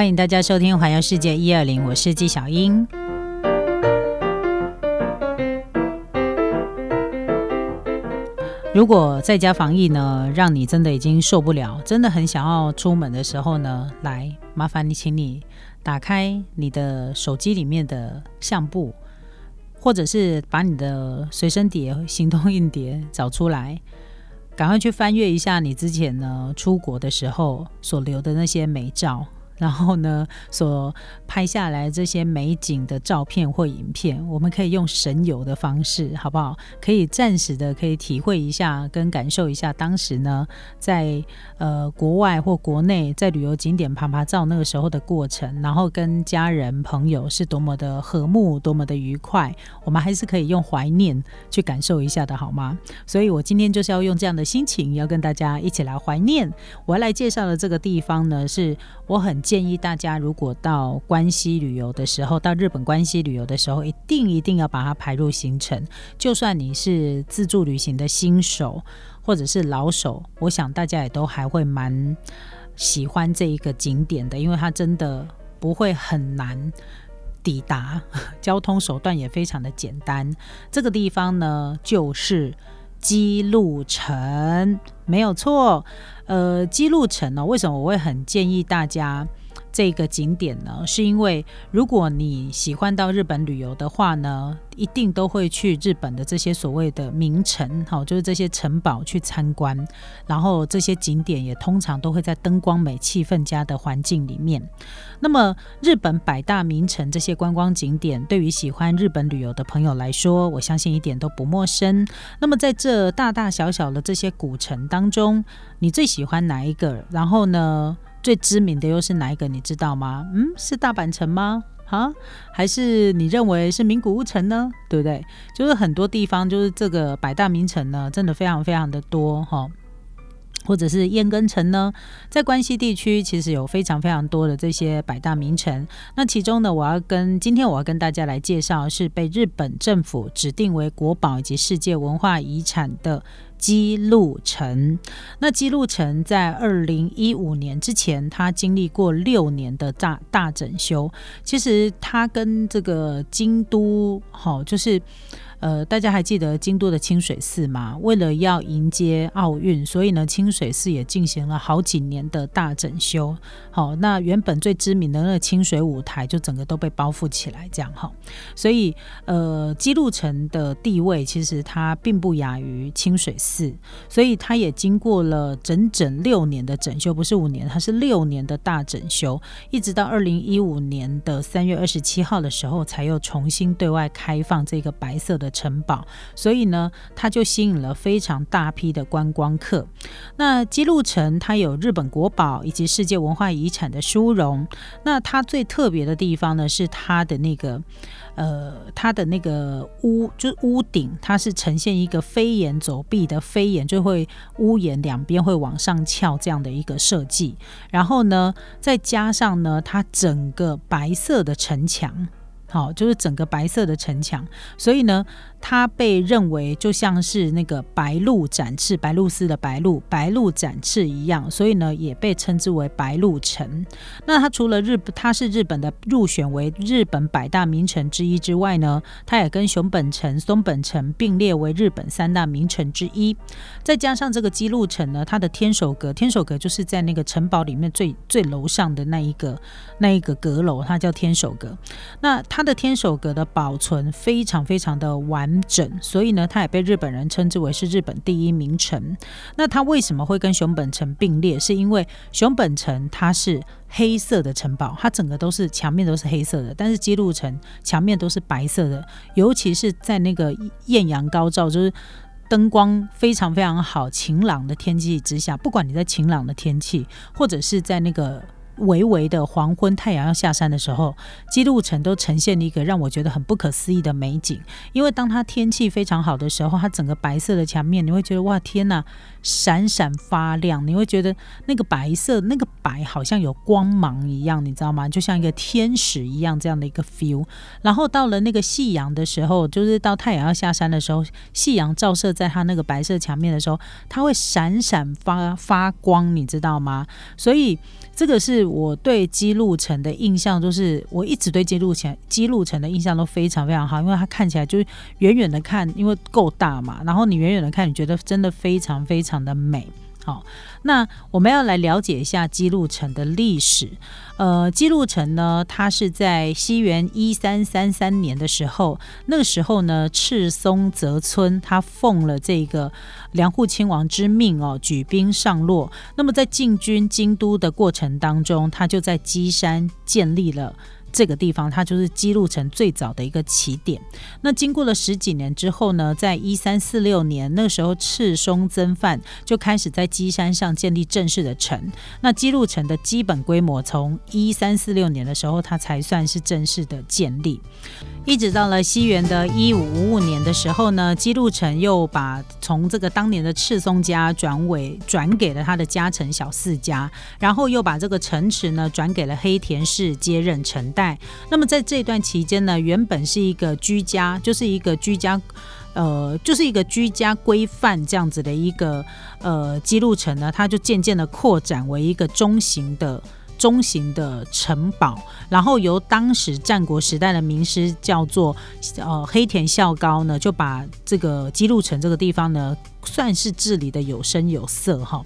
欢迎大家收听《环游世界一二零》，我是纪小英。如果在家防疫呢，让你真的已经受不了，真的很想要出门的时候呢，来麻烦你，请你打开你的手机里面的相簿，或者是把你的随身碟、行动硬碟找出来，赶快去翻阅一下你之前呢出国的时候所留的那些美照。然后呢，所拍下来这些美景的照片或影片，我们可以用神游的方式，好不好？可以暂时的可以体会一下，跟感受一下当时呢，在呃国外或国内在旅游景点爬爬照那个时候的过程，然后跟家人朋友是多么的和睦，多么的愉快，我们还是可以用怀念去感受一下的，好吗？所以我今天就是要用这样的心情，要跟大家一起来怀念。我要来介绍的这个地方呢，是我很。建议大家，如果到关西旅游的时候，到日本关西旅游的时候，一定一定要把它排入行程。就算你是自助旅行的新手或者是老手，我想大家也都还会蛮喜欢这一个景点的，因为它真的不会很难抵达，交通手段也非常的简单。这个地方呢，就是基路城，没有错。呃，基路城呢，为什么我会很建议大家？这个景点呢，是因为如果你喜欢到日本旅游的话呢，一定都会去日本的这些所谓的名城，好，就是这些城堡去参观。然后这些景点也通常都会在灯光美、气氛佳的环境里面。那么日本百大名城这些观光景点，对于喜欢日本旅游的朋友来说，我相信一点都不陌生。那么在这大大小小的这些古城当中，你最喜欢哪一个？然后呢？最知名的又是哪一个？你知道吗？嗯，是大阪城吗？啊，还是你认为是名古屋城呢？对不对？就是很多地方，就是这个百大名城呢，真的非常非常的多哈。或者是燕根城呢，在关西地区其实有非常非常多的这些百大名城。那其中呢，我要跟今天我要跟大家来介绍，是被日本政府指定为国宝以及世界文化遗产的。基路城，那基路城在二零一五年之前，它经历过六年的大大整修。其实它跟这个京都，好就是。呃，大家还记得京都的清水寺吗？为了要迎接奥运，所以呢，清水寺也进行了好几年的大整修。好，那原本最知名的那个清水舞台就整个都被包覆起来，这样哈。所以，呃，基路城的地位其实它并不亚于清水寺，所以它也经过了整整六年的整修，不是五年，它是六年的大整修，一直到二零一五年的三月二十七号的时候，才又重新对外开放这个白色的。城堡，所以呢，它就吸引了非常大批的观光客。那基路城它有日本国宝以及世界文化遗产的殊荣。那它最特别的地方呢，是它的那个呃，它的那个屋，就是屋顶，它是呈现一个飞檐走壁的飞檐，就会屋檐两边会往上翘这样的一个设计。然后呢，再加上呢，它整个白色的城墙。好，就是整个白色的城墙，所以呢。它被认为就像是那个白鹿展翅，白鹭鸶的白鹭，白鹭展翅一样，所以呢也被称之为白鹿城。那它除了日，它是日本的入选为日本百大名城之一之外呢，它也跟熊本城、松本城并列为日本三大名城之一。再加上这个基路城呢，它的天守阁，天守阁就是在那个城堡里面最最楼上的那一个那一个阁楼，它叫天守阁。那它的天守阁的保存非常非常的完。整，所以呢，它也被日本人称之为是日本第一名城。那它为什么会跟熊本城并列？是因为熊本城它是黑色的城堡，它整个都是墙面都是黑色的，但是基路城墙面都是白色的，尤其是在那个艳阳高照，就是灯光非常非常好、晴朗的天气之下，不管你在晴朗的天气，或者是在那个。微微的黄昏，太阳要下山的时候，基路城都呈现了一个让我觉得很不可思议的美景。因为当它天气非常好的时候，它整个白色的墙面，你会觉得哇天呐，闪闪发亮。你会觉得那个白色，那个白好像有光芒一样，你知道吗？就像一个天使一样这样的一个 feel。然后到了那个夕阳的时候，就是到太阳要下山的时候，夕阳照射在它那个白色墙面的时候，它会闪闪发发光，你知道吗？所以这个是。我对基路城的印象就是，我一直对基路城基路城的印象都非常非常好，因为它看起来就是远远的看，因为够大嘛，然后你远远的看，你觉得真的非常非常的美。好，那我们要来了解一下基路城的历史。呃，基路城呢，它是在西元一三三三年的时候，那个时候呢，赤松泽村他奉了这个梁户亲王之命哦，举兵上洛。那么在进军京都的过程当中，他就在基山建立了。这个地方，它就是基路城最早的一个起点。那经过了十几年之后呢，在一三四六年，那时候赤松增范就开始在基山上建立正式的城。那基路城的基本规模，从一三四六年的时候，它才算是正式的建立。一直到了西元的一五五五年的时候呢，基路城又把从这个当年的赤松家转为转给了他的家臣小四家，然后又把这个城池呢转给了黑田氏接任城代。那么在这段期间呢，原本是一个居家，就是一个居家，呃，就是一个居家规范这样子的一个呃基路城呢，它就渐渐的扩展为一个中型的。中型的城堡，然后由当时战国时代的名师叫做呃黑田孝高呢，就把这个基路城这个地方呢。算是治理的有声有色哈。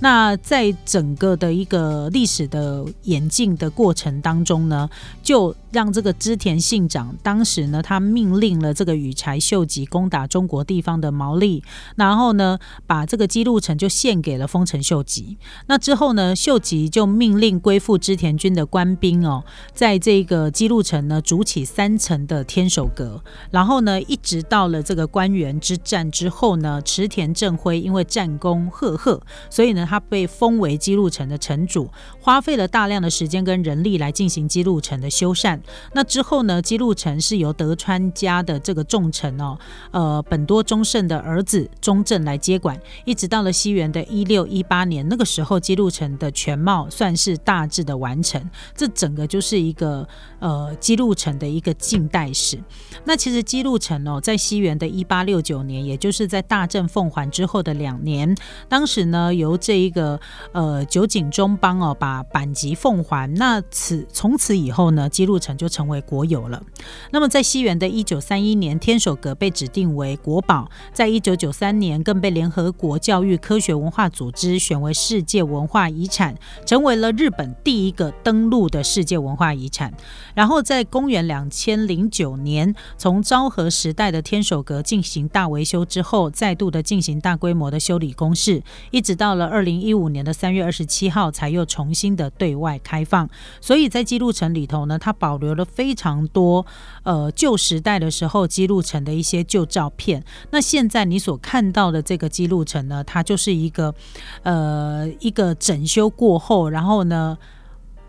那在整个的一个历史的演进的过程当中呢，就让这个织田信长当时呢，他命令了这个羽柴秀吉攻打中国地方的毛利，然后呢，把这个基路城就献给了丰臣秀吉。那之后呢，秀吉就命令归附织田军的官兵哦，在这个基路城呢筑起三层的天守阁，然后呢，一直到了这个官员之战之后呢，池田正辉因为战功赫赫，所以呢，他被封为基路城的城主，花费了大量的时间跟人力来进行基路城的修缮。那之后呢，基路城是由德川家的这个重臣哦，呃，本多忠胜的儿子忠正来接管，一直到了西元的一六一八年，那个时候基路城的全貌算是大致的完成。这整个就是一个呃基路城的一个近代史。那其实基路城哦，在西元的一八六九年，也就是在大正奉还之后的两年，当时呢由这一个呃酒井中邦哦把板级奉还，那此从此以后呢，基路城就成为国有了。那么在西元的一九三一年，天守阁被指定为国宝，在一九九三年更被联合国教育科学文化组织选为世界文化遗产，成为了日本第一个登陆的世界文化遗产。然后在公元两千零九年，从昭和时代的天守阁进行大维修之后，再度的进进行大规模的修理工事，一直到了二零一五年的三月二十七号，才又重新的对外开放。所以在记录城里头呢，它保留了非常多呃旧时代的时候记录城的一些旧照片。那现在你所看到的这个记录城呢，它就是一个呃一个整修过后，然后呢。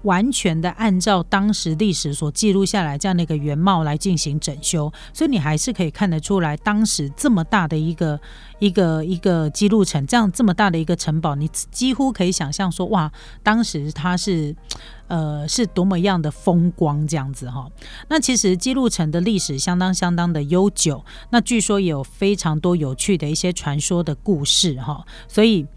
完全的按照当时历史所记录下来这样的一个原貌来进行整修，所以你还是可以看得出来，当时这么大的一个一个一个基路城，这样这么大的一个城堡，你几乎可以想象说，哇，当时它是呃是多么样的风光这样子哈。那其实基路城的历史相当相当的悠久，那据说也有非常多有趣的一些传说的故事哈，所以。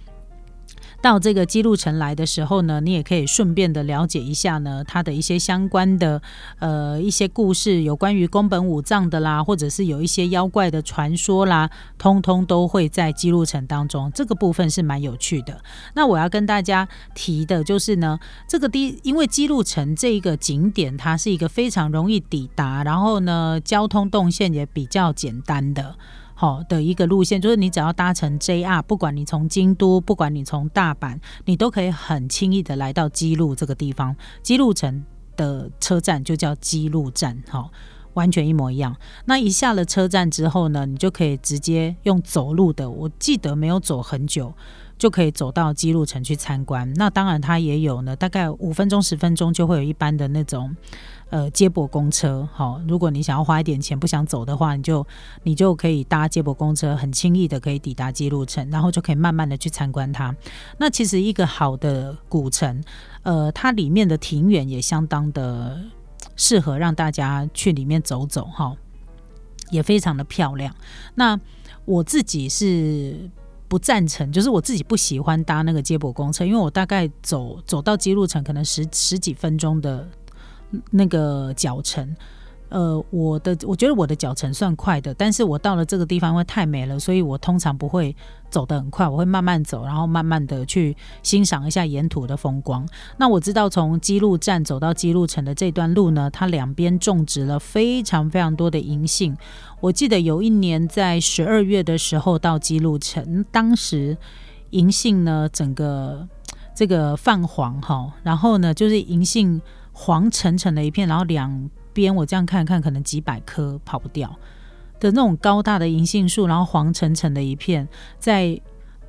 到这个基路城来的时候呢，你也可以顺便的了解一下呢，它的一些相关的呃一些故事，有关于宫本武藏的啦，或者是有一些妖怪的传说啦，通通都会在基路城当中。这个部分是蛮有趣的。那我要跟大家提的就是呢，这个第因为基路城这一个景点，它是一个非常容易抵达，然后呢交通动线也比较简单的。好的一个路线，就是你只要搭乘 JR，不管你从京都，不管你从大阪，你都可以很轻易的来到基路这个地方。基路城的车站就叫基路站，好，完全一模一样。那一下了车站之后呢，你就可以直接用走路的，我记得没有走很久。就可以走到基路城去参观。那当然，它也有呢，大概五分钟、十分钟就会有一班的那种呃接驳公车。好，如果你想要花一点钱不想走的话，你就你就可以搭接驳公车，很轻易的可以抵达基路城，然后就可以慢慢的去参观它。那其实一个好的古城，呃，它里面的庭园也相当的适合让大家去里面走走，哈，也非常的漂亮。那我自己是。不赞成，就是我自己不喜欢搭那个接驳公车，因为我大概走走到基路城可能十十几分钟的那个脚程。呃，我的我觉得我的脚程算快的，但是我到了这个地方因为太美了，所以我通常不会走得很快，我会慢慢走，然后慢慢的去欣赏一下沿途的风光。那我知道从基路站走到基路城的这段路呢，它两边种植了非常非常多的银杏。我记得有一年在十二月的时候到基路城，当时银杏呢整个这个泛黄哈，然后呢就是银杏黄澄澄的一片，然后两。边我这样看看，可能几百棵跑不掉的那种高大的银杏树，然后黄澄澄的一片，在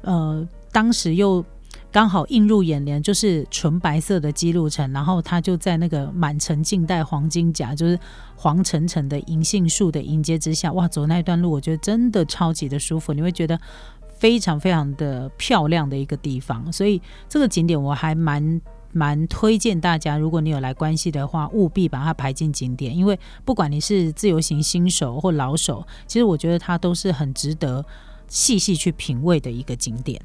呃当时又刚好映入眼帘，就是纯白色的基路城，然后它就在那个满城尽带黄金甲，就是黄澄澄的银杏树的迎接之下，哇，走那一段路，我觉得真的超级的舒服，你会觉得非常非常的漂亮的一个地方，所以这个景点我还蛮。蛮推荐大家，如果你有来关系的话，务必把它排进景点，因为不管你是自由行新手或老手，其实我觉得它都是很值得细细去品味的一个景点。